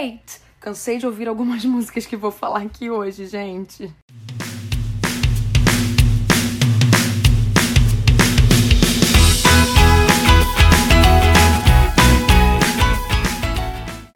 hate. Cansei de ouvir algumas músicas que vou falar aqui hoje, gente.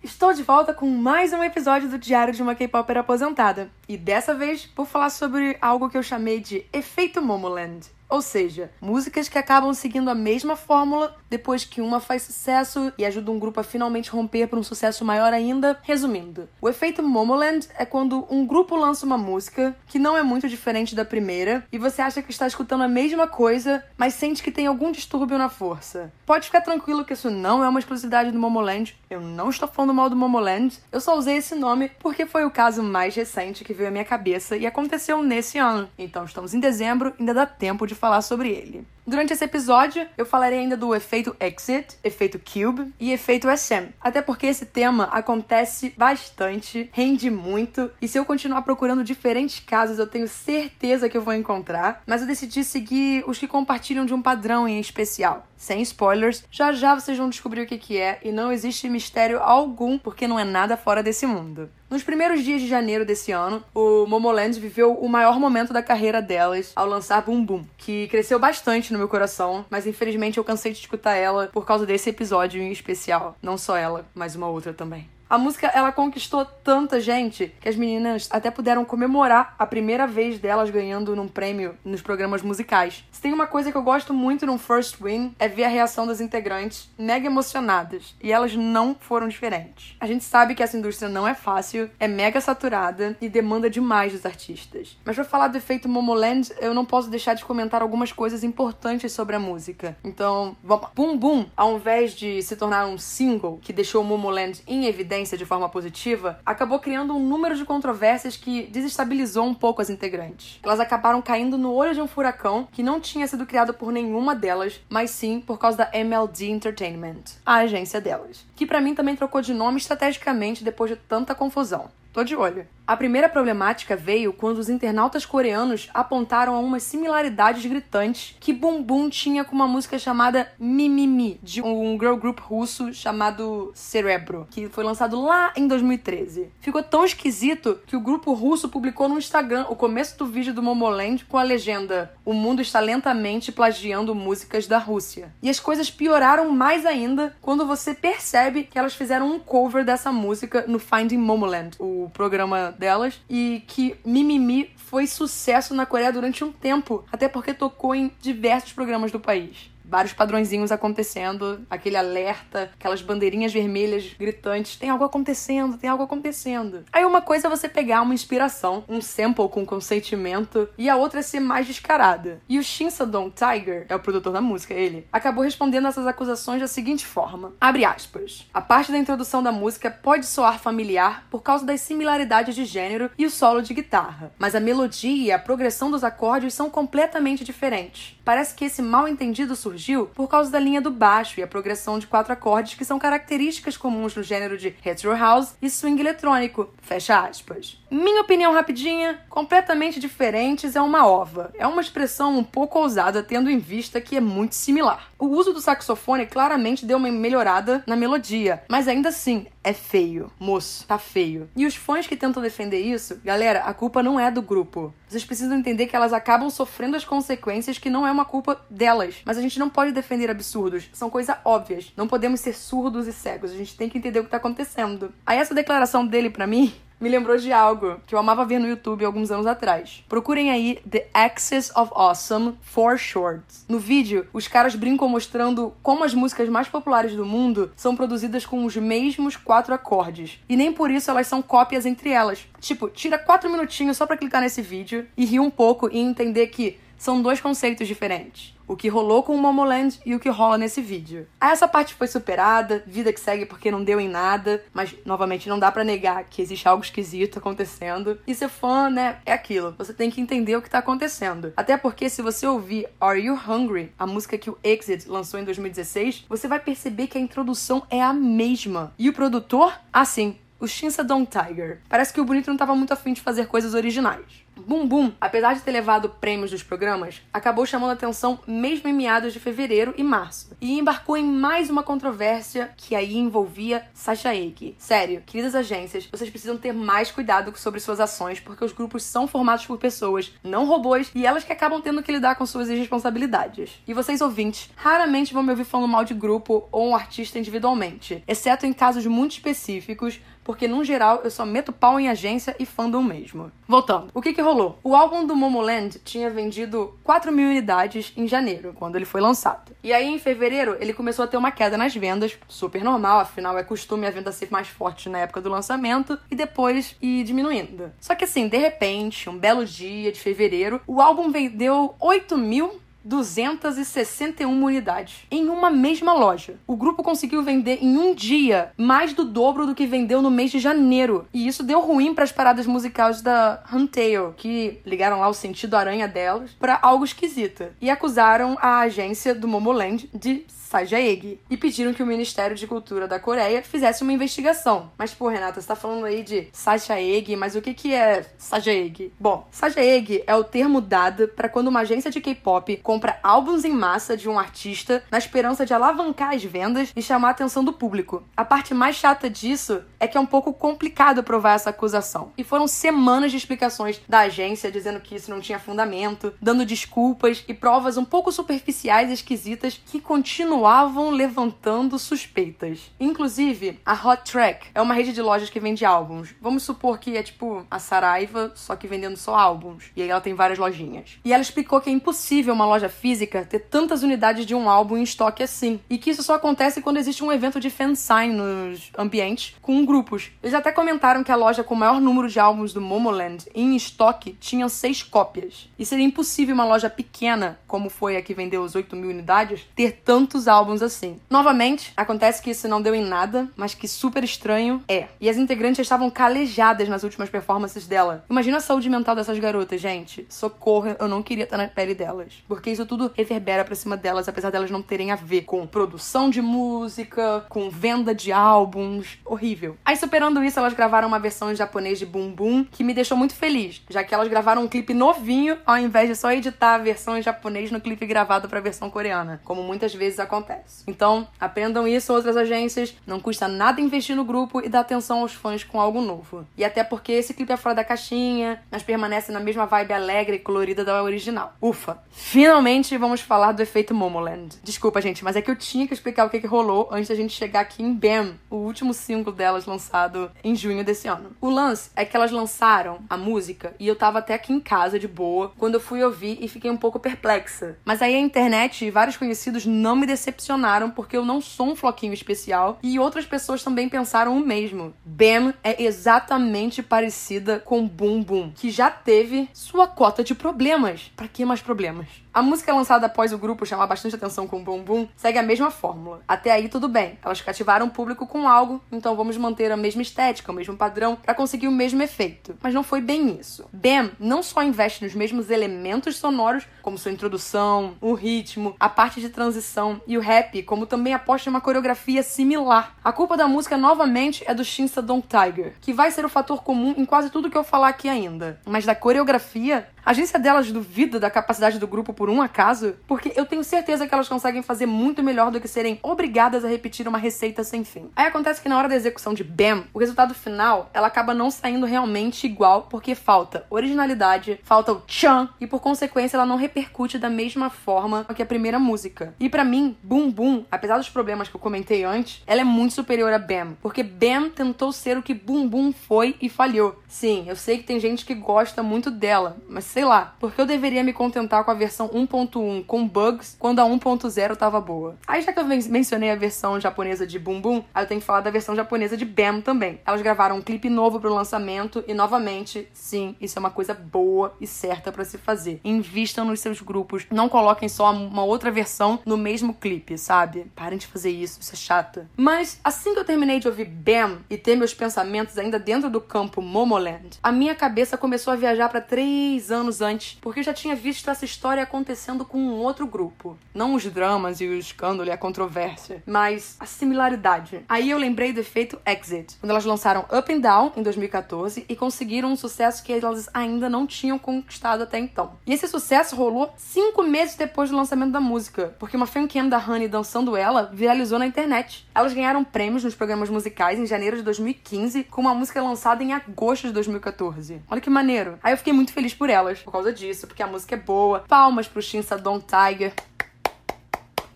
Estou de volta com mais um episódio do Diário de uma K-Popper aposentada. E dessa vez vou falar sobre algo que eu chamei de efeito Momoland. Ou seja, músicas que acabam seguindo a mesma fórmula depois que uma faz sucesso e ajuda um grupo a finalmente romper para um sucesso maior ainda. Resumindo, o efeito Momoland é quando um grupo lança uma música que não é muito diferente da primeira e você acha que está escutando a mesma coisa, mas sente que tem algum distúrbio na força. Pode ficar tranquilo que isso não é uma exclusividade do Momoland, eu não estou falando mal do Momoland, eu só usei esse nome porque foi o caso mais recente que veio à minha cabeça e aconteceu nesse ano. Então estamos em dezembro, ainda dá tempo de falar sobre ele. Durante esse episódio, eu falarei ainda do efeito Exit, efeito Cube e efeito SM. Até porque esse tema acontece bastante, rende muito, e se eu continuar procurando diferentes casos, eu tenho certeza que eu vou encontrar. Mas eu decidi seguir os que compartilham de um padrão em especial. Sem spoilers, já já vocês vão descobrir o que, que é, e não existe mistério algum, porque não é nada fora desse mundo. Nos primeiros dias de janeiro desse ano, o Momoland viveu o maior momento da carreira delas ao lançar Boom Boom, que cresceu bastante no meu coração, mas infelizmente eu cansei de escutar ela por causa desse episódio em especial. Não só ela, mas uma outra também. A música ela conquistou tanta gente que as meninas até puderam comemorar a primeira vez delas ganhando num prêmio nos programas musicais. Se tem uma coisa que eu gosto muito no First Win é ver a reação das integrantes mega emocionadas e elas não foram diferentes. A gente sabe que essa indústria não é fácil, é mega saturada e demanda demais dos artistas. Mas para falar do efeito Momoland, eu não posso deixar de comentar algumas coisas importantes sobre a música. Então, vamos. Boom Boom, ao invés de se tornar um single que deixou o Momoland em evidência de forma positiva, acabou criando um número de controvérsias que desestabilizou um pouco as integrantes. Elas acabaram caindo no olho de um furacão que não tinha sido criado por nenhuma delas, mas sim por causa da MLD Entertainment, a agência delas, que para mim também trocou de nome estrategicamente depois de tanta confusão. Tô de olho. A primeira problemática veio quando os internautas coreanos apontaram a umas similaridades gritantes que Boom Boom tinha com uma música chamada Mimimi, de um girl group russo chamado Cerebro, que foi lançado lá em 2013. Ficou tão esquisito que o grupo russo publicou no Instagram o começo do vídeo do Momoland com a legenda O mundo está lentamente plagiando músicas da Rússia. E as coisas pioraram mais ainda quando você percebe que elas fizeram um cover dessa música no Finding Momoland, o programa delas e que Mimimi foi sucesso na Coreia durante um tempo, até porque tocou em diversos programas do país vários padrõezinhos acontecendo, aquele alerta, aquelas bandeirinhas vermelhas gritantes, tem algo acontecendo, tem algo acontecendo. Aí uma coisa é você pegar uma inspiração, um sample com consentimento, e a outra é ser mais descarada. E o Shin Sadong Tiger, é o produtor da música, ele, acabou respondendo essas acusações da seguinte forma: abre aspas. A parte da introdução da música pode soar familiar por causa das similaridades de gênero e o solo de guitarra, mas a melodia e a progressão dos acordes são completamente diferentes. Parece que esse mal entendido surgiu por causa da linha do baixo e a progressão de quatro acordes que são características comuns no gênero de retro house e swing eletrônico. Fecha aspas. Minha opinião rapidinha, completamente diferentes é uma ova. É uma expressão um pouco ousada, tendo em vista que é muito similar. O uso do saxofone claramente deu uma melhorada na melodia, mas ainda assim é feio. Moço, tá feio. E os fãs que tentam defender isso, galera, a culpa não é do grupo. Vocês precisam entender que elas acabam sofrendo as consequências que não é uma culpa delas. Mas a gente não pode defender absurdos. São coisas óbvias. Não podemos ser surdos e cegos. A gente tem que entender o que tá acontecendo. Aí essa declaração dele para mim me lembrou de algo que eu amava ver no YouTube alguns anos atrás. Procurem aí The Axis of Awesome for Shorts. No vídeo, os caras brincam mostrando como as músicas mais populares do mundo são produzidas com os mesmos quatro acordes. E nem por isso elas são cópias entre elas. Tipo, tira quatro minutinhos só pra clicar nesse vídeo e rir um pouco e entender que são dois conceitos diferentes. O que rolou com o Momoland e o que rola nesse vídeo. Essa parte foi superada, vida que segue porque não deu em nada, mas novamente não dá para negar que existe algo esquisito acontecendo. E ser fã, né, é aquilo. Você tem que entender o que tá acontecendo. Até porque se você ouvir Are You Hungry, a música que o Exit lançou em 2016, você vai perceber que a introdução é a mesma. E o produtor, assim, o Shinsa Dong Tiger. Parece que o bonito não tava muito afim de fazer coisas originais. Boom Boom, apesar de ter levado prêmios dos programas, acabou chamando atenção mesmo em meados de fevereiro e março, e embarcou em mais uma controvérsia que aí envolvia Sasha Ake. Sério, queridas agências, vocês precisam ter mais cuidado sobre suas ações, porque os grupos são formados por pessoas, não robôs, e elas que acabam tendo que lidar com suas responsabilidades. E vocês ouvintes, raramente vão me ouvir falando mal de grupo ou um artista individualmente, exceto em casos muito específicos, porque no geral eu só meto pau em agência e fandom mesmo. Voltando, o que que rolou? O álbum do Momoland tinha vendido 4 mil unidades em janeiro, quando ele foi lançado. E aí em fevereiro ele começou a ter uma queda nas vendas, super normal, afinal é costume a venda ser mais forte na época do lançamento, e depois ir diminuindo. Só que assim, de repente, um belo dia de fevereiro, o álbum vendeu 8 mil 261 unidades em uma mesma loja. O grupo conseguiu vender em um dia mais do dobro do que vendeu no mês de janeiro. E isso deu ruim para as paradas musicais da Huntail, que ligaram lá o sentido aranha delas para algo esquisito e acusaram a agência do Momoland de Sajaeg e pediram que o Ministério de Cultura da Coreia fizesse uma investigação. Mas, pô, Renata, você tá falando aí de Sajaeg, mas o que que é Sajaeg? Bom, Sajaeg é o termo dado para quando uma agência de K-pop compra álbuns em massa de um artista na esperança de alavancar as vendas e chamar a atenção do público. A parte mais chata disso é que é um pouco complicado provar essa acusação. E foram semanas de explicações da agência dizendo que isso não tinha fundamento, dando desculpas e provas um pouco superficiais e esquisitas que continuavam levantando suspeitas. Inclusive, a Hot Track é uma rede de lojas que vende álbuns. Vamos supor que é tipo a Saraiva, só que vendendo só álbuns. E aí ela tem várias lojinhas. E ela explicou que é impossível uma loja física ter tantas unidades de um álbum em estoque assim. E que isso só acontece quando existe um evento de fansign nos ambientes com grupos. Eles até comentaram que a loja com o maior número de álbuns do Momoland em estoque tinha seis cópias. E seria impossível uma loja pequena, como foi a que vendeu os 8 mil unidades, ter tantos álbuns assim. Novamente, acontece que isso não deu em nada, mas que super estranho é. E as integrantes estavam calejadas nas últimas performances dela. Imagina a saúde mental dessas garotas, gente. Socorro, eu não queria estar na pele delas. Porque isso tudo reverbera pra cima delas, apesar delas não terem a ver com produção de música, com venda de álbuns. Horrível. Aí, superando isso, elas gravaram uma versão em japonês de Boom Boom, que me deixou muito feliz, já que elas gravaram um clipe novinho, ao invés de só editar a versão em japonês no clipe gravado pra versão coreana, como muitas vezes acontece acontece. Então, aprendam isso outras agências, não custa nada investir no grupo e dar atenção aos fãs com algo novo. E até porque esse clipe é fora da caixinha, mas permanece na mesma vibe alegre e colorida da original. Ufa! Finalmente vamos falar do efeito Momoland. Desculpa, gente, mas é que eu tinha que explicar o que, que rolou antes da gente chegar aqui em Bam, o último single delas lançado em junho desse ano. O lance é que elas lançaram a música e eu tava até aqui em casa de boa quando eu fui ouvir e fiquei um pouco perplexa. Mas aí a internet e vários conhecidos não me decepcionaram porque eu não sou um floquinho especial e outras pessoas também pensaram o mesmo. Bam é exatamente parecida com Boom Boom, que já teve sua cota de problemas. Para que mais problemas? A música lançada após o grupo chamar bastante atenção com Boom Boom segue a mesma fórmula. Até aí tudo bem, elas cativaram o público com algo, então vamos manter a mesma estética, o mesmo padrão para conseguir o mesmo efeito. Mas não foi bem isso. Bam não só investe nos mesmos elementos sonoros, como sua introdução, o ritmo, a parte de transição e o rap, como também aposta em uma coreografia similar. A culpa da música novamente é do Shin Dong Tiger, que vai ser o fator comum em quase tudo que eu falar aqui ainda. Mas da coreografia, a agência delas duvida da capacidade do grupo por um acaso, porque eu tenho certeza que elas conseguem fazer muito melhor do que serem obrigadas a repetir uma receita sem fim. Aí acontece que na hora da execução de Bam, o resultado final, ela acaba não saindo realmente igual porque falta originalidade, falta o chan e por consequência ela não repercute da mesma forma que a primeira música. E para mim, Boom Boom, apesar dos problemas que eu comentei antes, ela é muito superior a Bam, porque Bam tentou ser o que Boom Boom foi e falhou. Sim, eu sei que tem gente que gosta muito dela, mas sei lá, porque eu deveria me contentar com a versão 1.1 com bugs quando a 1.0 tava boa. Aí já que eu mencionei a versão japonesa de Boom Boom, aí eu tenho que falar da versão japonesa de Bam também. Elas gravaram um clipe novo pro lançamento e novamente, sim, isso é uma coisa boa e certa para se fazer. Invistam nos seus grupos, não coloquem só uma outra versão no mesmo clipe, sabe? Parem de fazer isso, isso é chato. Mas assim que eu terminei de ouvir Bam e ter meus pensamentos ainda dentro do campo Momoland, a minha cabeça começou a viajar para três anos anos antes, porque eu já tinha visto essa história acontecendo com um outro grupo. Não os dramas e o escândalo e a controvérsia, mas a similaridade. Aí eu lembrei do efeito Exit, quando elas lançaram Up and Down em 2014 e conseguiram um sucesso que elas ainda não tinham conquistado até então. E esse sucesso rolou cinco meses depois do lançamento da música, porque uma fancam da Honey dançando ela viralizou na internet. Elas ganharam prêmios nos programas musicais em janeiro de 2015, com uma música lançada em agosto de 2014. Olha que maneiro. Aí eu fiquei muito feliz por elas, por causa disso, porque a música é boa. Palmas pro Shin Sadong Tiger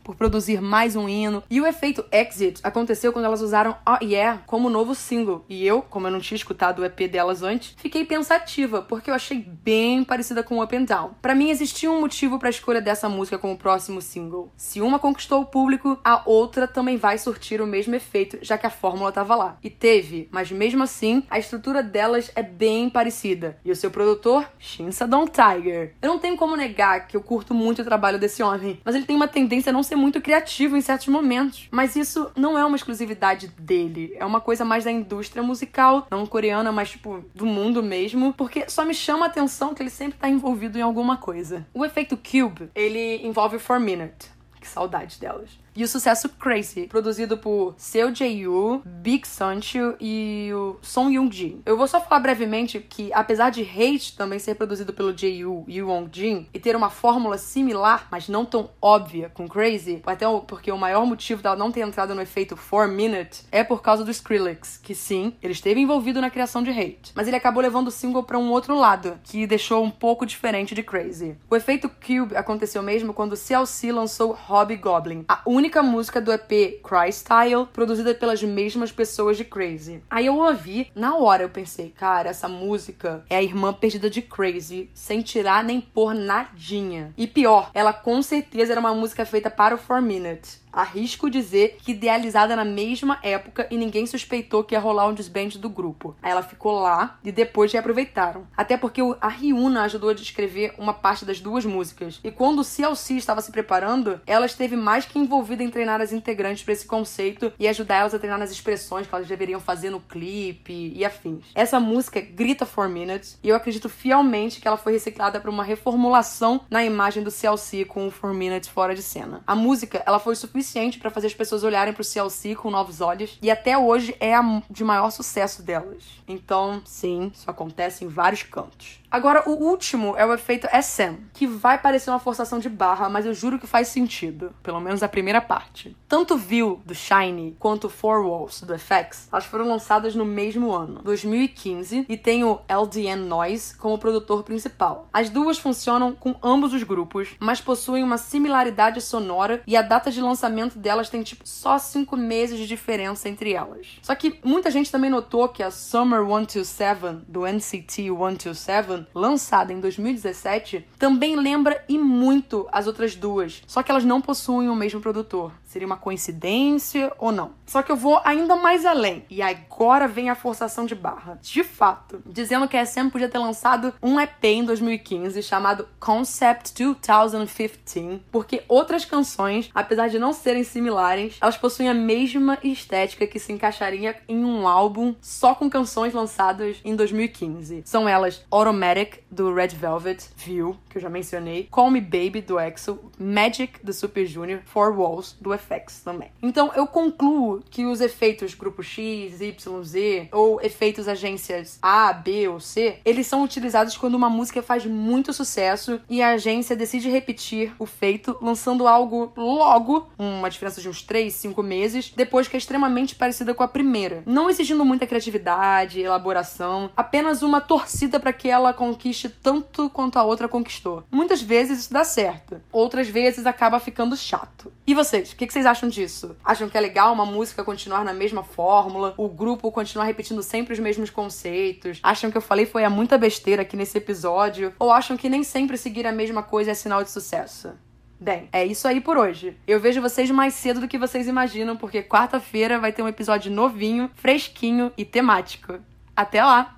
por produzir mais um hino. E o efeito Exit aconteceu quando elas usaram Oh Yeah como novo single. E eu, como eu não tinha escutado o EP delas antes, fiquei pensativa, porque eu achei bem parecida com Up and Down. Para mim existia um motivo para a escolha dessa música como próximo single. Se uma conquistou o público, a outra também vai surtir o mesmo efeito, já que a fórmula tava lá. E teve, mas mesmo assim, a estrutura delas é bem parecida. E o seu produtor, Shin Sadong Tiger. Eu não tenho como negar que eu curto muito o trabalho desse homem, mas ele tem uma tendência a não ser muito criativo em certos momentos. Mas isso não é uma exclusividade dele. É uma coisa mais da indústria musical, não coreana, mas tipo do mundo mesmo. Porque só me chama a atenção que ele sempre tá envolvido em alguma coisa. O efeito Cube, ele envolve o 4 Minute. Que saudade delas e o sucesso Crazy, produzido por Seo Jae-yu, Big Sancho e o Song Young-jin. Eu vou só falar brevemente que, apesar de Hate também ser produzido pelo Jae-yu e Wong-jin e ter uma fórmula similar, mas não tão óbvia com Crazy, até porque o maior motivo dela não ter entrado no efeito 4 Minute é por causa do Skrillex, que sim, ele esteve envolvido na criação de Hate, mas ele acabou levando o single para um outro lado, que deixou um pouco diferente de Crazy. O efeito Cube aconteceu mesmo quando CLC lançou Hobby Goblin, a única única música do EP Cry Style, produzida pelas mesmas pessoas de Crazy. Aí eu ouvi, na hora eu pensei, cara, essa música é a irmã perdida de Crazy, sem tirar nem pôr nadinha. E pior, ela com certeza era uma música feita para o 4 Minute. Arrisco dizer que idealizada na mesma época e ninguém suspeitou que ia rolar um desband do grupo. Aí ela ficou lá e depois reaproveitaram. Até porque a Ryuna ajudou a descrever uma parte das duas músicas. E quando o CLC estava se preparando, ela esteve mais que envolvida em treinar as integrantes para esse conceito e ajudar elas a treinar nas expressões que elas deveriam fazer no clipe e afins. Essa música grita 4 Minutes e eu acredito fielmente que ela foi reciclada para uma reformulação na imagem do CLC com o 4 Minutes fora de cena. A música, ela foi suficiente suficiente para fazer as pessoas olharem pro CLC com novos olhos. E até hoje é a de maior sucesso delas. Então, sim, isso acontece em vários cantos. Agora, o último é o efeito SM, que vai parecer uma forçação de barra, mas eu juro que faz sentido. Pelo menos a primeira parte. Tanto View, do Shiny, quanto Four Walls, do FX, elas foram lançadas no mesmo ano, 2015, e tem o LDN Noise como produtor principal. As duas funcionam com ambos os grupos, mas possuem uma similaridade sonora e a data de lançamento delas tem, tipo, só 5 meses de diferença entre elas. Só que muita gente também notou que a Summer 127, do NCT 127, lançada em 2017, também lembra e muito as outras duas, só que elas não possuem o mesmo produtor. Seria uma coincidência ou não? Só que eu vou ainda mais além. E agora vem a forçação de barra. De fato, dizendo que a SM podia ter lançado um EP em 2015 chamado Concept 2015, porque outras canções, apesar de não serem similares, elas possuem a mesma estética que se encaixaria em um álbum só com canções lançadas em 2015. São elas Automatic do Red Velvet, View, que eu já mencionei, Call Me Baby do EXO, Magic do Super Junior, Four Walls do FX também. Então eu concluo que os efeitos grupo X, Y, Z ou efeitos agências A, B ou C, eles são utilizados quando uma música faz muito sucesso e a agência decide repetir o feito, lançando algo logo, uma diferença de uns 3, 5 meses, depois que é extremamente parecida com a primeira. Não exigindo muita criatividade, elaboração, apenas uma torcida para que ela conquiste tanto quanto a outra conquistou. Muitas vezes isso dá certo, outras vezes acaba ficando chato. E vocês, o que que vocês acham disso? Acham que é legal uma música continuar na mesma fórmula, o grupo continuar repetindo sempre os mesmos conceitos? Acham que eu falei foi a muita besteira aqui nesse episódio? Ou acham que nem sempre seguir a mesma coisa é sinal de sucesso? Bem, é isso aí por hoje. Eu vejo vocês mais cedo do que vocês imaginam, porque quarta-feira vai ter um episódio novinho, fresquinho e temático. Até lá!